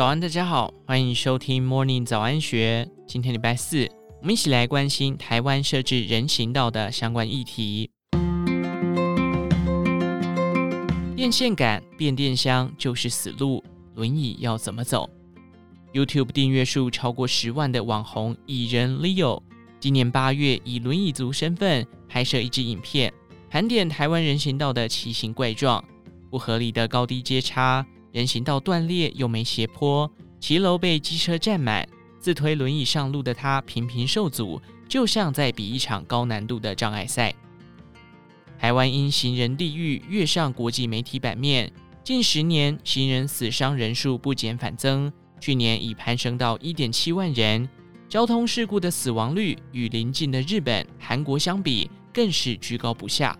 早安，大家好，欢迎收听 Morning 早安学。今天礼拜四，我们一起来关心台湾设置人行道的相关议题。电线杆、变电箱就是死路，轮椅要怎么走？YouTube 订阅数超过十万的网红蚁人 Leo，今年八月以轮椅族身份拍摄一支影片，盘点台湾人行道的奇形怪状，不合理的高低阶差。人行道断裂又没斜坡，骑楼被机车占满，自推轮椅上路的他频频受阻，就像在比一场高难度的障碍赛。台湾因行人地狱跃上国际媒体版面，近十年行人死伤人数不减反增，去年已攀升到一点七万人。交通事故的死亡率与邻近的日本、韩国相比，更是居高不下。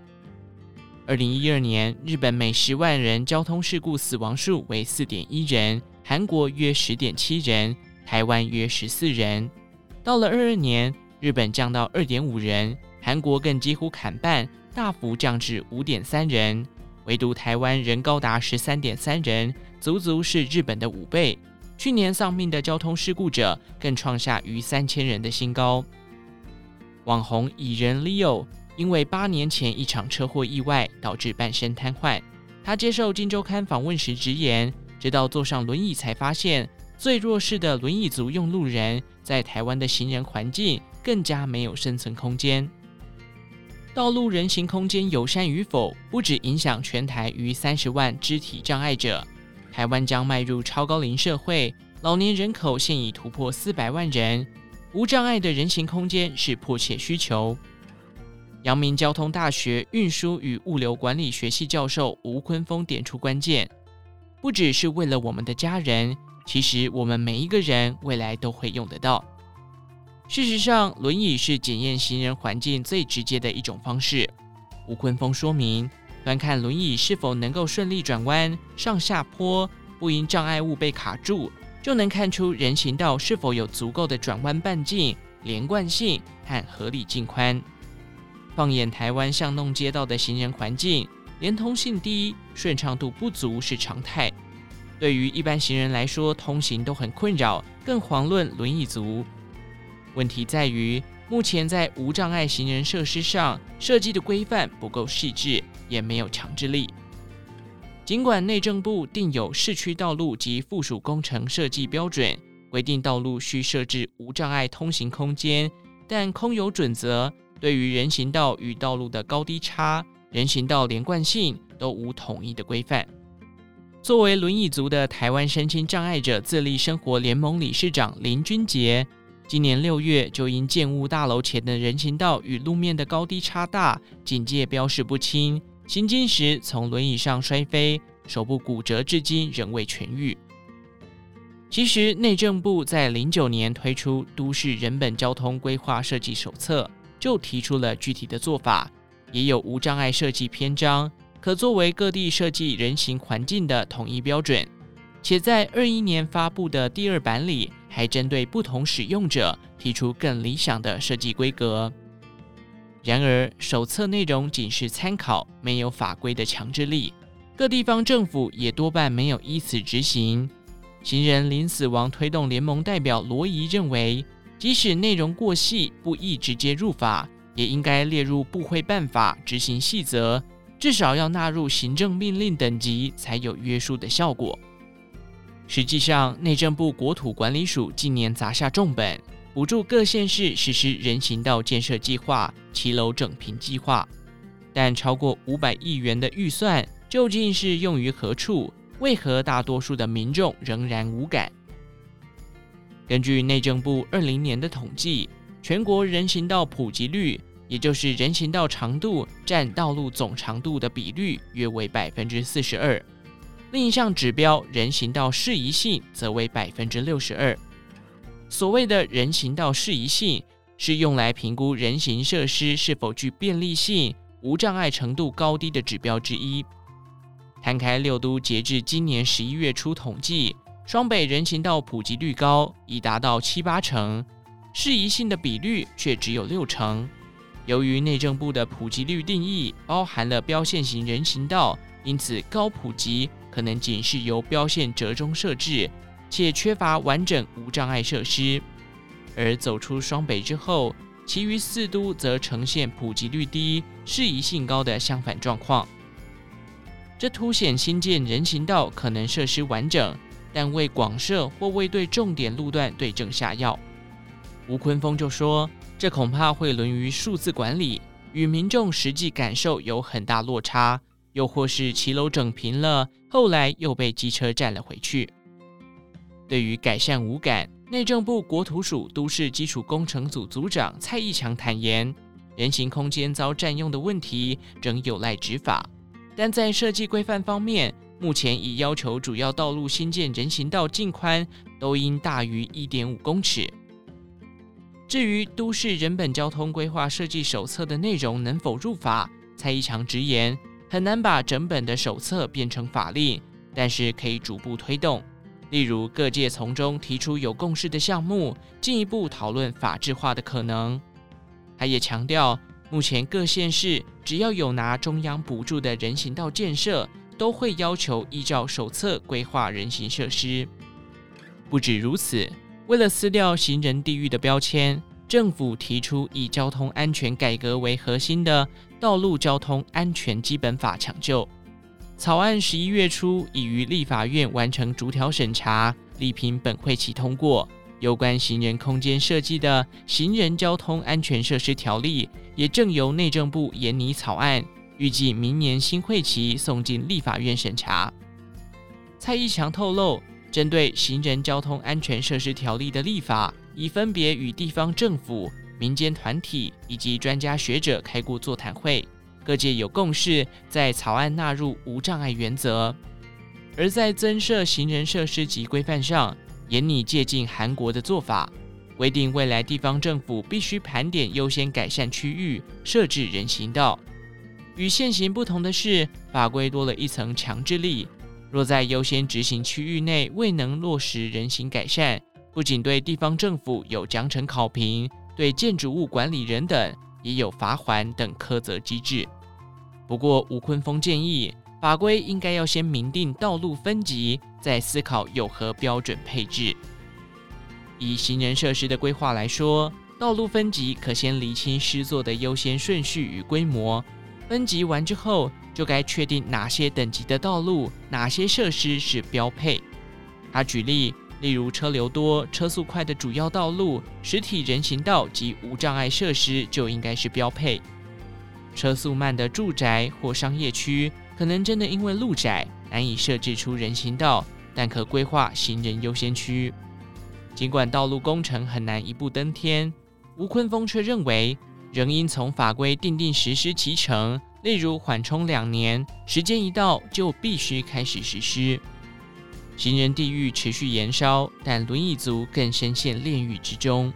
二零一二年，日本每十万人交通事故死亡数为四点一人，韩国约十点七人，台湾约十四人。到了二二年，日本降到二点五人，韩国更几乎砍半，大幅降至五点三人。唯独台湾仍高达十三点三人，足足是日本的五倍。去年丧命的交通事故者更创下逾三千人的新高。网红蚁人 Leo。因为八年前一场车祸意外导致半身瘫痪，他接受《金周刊》访问时直言，直到坐上轮椅才发现，最弱势的轮椅族用路人在台湾的行人环境更加没有生存空间。道路人行空间友善与否，不只影响全台逾三十万肢体障碍者。台湾将迈入超高龄社会，老年人口现已突破四百万人，无障碍的人行空间是迫切需求。阳明交通大学运输与物流管理学系教授吴坤峰点出关键：不只是为了我们的家人，其实我们每一个人未来都会用得到。事实上，轮椅是检验行人环境最直接的一种方式。吴坤峰说明，端看轮椅是否能够顺利转弯、上下坡，不因障碍物被卡住，就能看出人行道是否有足够的转弯半径、连贯性和合理径宽。放眼台湾巷弄街道的行人环境，连通性低、顺畅度不足是常态。对于一般行人来说，通行都很困扰，更遑论轮椅族。问题在于，目前在无障碍行人设施上设计的规范不够细致，也没有强制力。尽管内政部定有市区道路及附属工程设计标准，规定道路需设置无障碍通行空间，但空有准则。对于人行道与道路的高低差、人行道连贯性都无统一的规范。作为轮椅族的台湾身心障碍者自立生活联盟理事长林君杰，今年六月就因建物大楼前的人行道与路面的高低差大、警戒标示不清，行进时从轮椅上摔飞，手部骨折，至今仍未痊愈。其实内政部在零九年推出《都市人本交通规划设计手册》。就提出了具体的做法，也有无障碍设计篇章，可作为各地设计人行环境的统一标准。且在二一年发布的第二版里，还针对不同使用者提出更理想的设计规格。然而，手册内容仅是参考，没有法规的强制力，各地方政府也多半没有依此执行。行人临死亡推动联盟代表罗怡认为。即使内容过细，不易直接入法，也应该列入部会办法执行细则，至少要纳入行政命令等级，才有约束的效果。实际上，内政部国土管理署近年砸下重本，补助各县市实施人行道建设计划、骑楼整平计划，但超过五百亿元的预算，究竟是用于何处？为何大多数的民众仍然无感？根据内政部二零年的统计，全国人行道普及率，也就是人行道长度占道路总长度的比率，约为百分之四十二。另一项指标人行道适宜性则为百分之六十二。所谓的人行道适宜性，是用来评估人行设施是否具便利性、无障碍程度高低的指标之一。摊开六都截至今年十一月初统计。双北人行道普及率高，已达到七八成，适宜性的比率却只有六成。由于内政部的普及率定义包含了标线型人行道，因此高普及可能仅是由标线折中设置，且缺乏完整无障碍设施。而走出双北之后，其余四都则呈现普及率低、适宜性高的相反状况。这凸显新建人行道可能设施完整，但未广设或未对重点路段对症下药。吴坤峰就说：“这恐怕会沦于数字管理，与民众实际感受有很大落差，又或是骑楼整平了，后来又被机车占了回去。”对于改善无感，内政部国土署都市基础工程组组长蔡义强坦言：“人行空间遭占用的问题仍有赖执法。”但在设计规范方面，目前已要求主要道路新建人行道径宽都应大于一点五公尺。至于都市人本交通规划设计手册的内容能否入法，蔡一强直言很难把整本的手册变成法令，但是可以逐步推动。例如各界从中提出有共识的项目，进一步讨论法制化的可能。他也强调。目前各县市只要有拿中央补助的人行道建设，都会要求依照手册规划人行设施。不止如此，为了撕掉行人地狱的标签，政府提出以交通安全改革为核心的《道路交通安全基本法》抢救草案，十一月初已于立法院完成逐条审查，力拼本会期通过。有关行人空间设计的《行人交通安全设施条例》也正由内政部研拟草案，预计明年新会期送进立法院审查。蔡义强透露，针对《行人交通安全设施条例》的立法，已分别与地方政府、民间团体以及专家学者开过座谈会，各界有共识，在草案纳入无障碍原则，而在增设行人设施及规范上。严拟借鉴韩国的做法，规定未来地方政府必须盘点优先改善区域，设置人行道。与现行不同的是，法规多了一层强制力。若在优先执行区域内未能落实人行改善，不仅对地方政府有奖惩考评，对建筑物管理人等也有罚锾等苛责机制。不过，吴坤峰建议。法规应该要先明定道路分级，再思考有何标准配置。以行人设施的规划来说，道路分级可先厘清施作的优先顺序与规模。分级完之后，就该确定哪些等级的道路、哪些设施是标配。他举例，例如车流多、车速快的主要道路，实体人行道及无障碍设施就应该是标配。车速慢的住宅或商业区。可能真的因为路窄难以设置出人行道，但可规划行人优先区。尽管道路工程很难一步登天，吴坤峰却认为仍应从法规订定实施期程，例如缓冲两年，时间一到就必须开始实施。行人地域持续延烧，但轮椅族更深陷炼狱之中。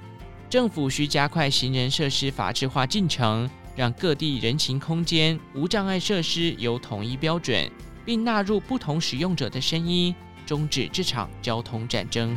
政府需加快行人设施法制化进程。让各地人行空间无障碍设施有统一标准，并纳入不同使用者的声音，终止这场交通战争。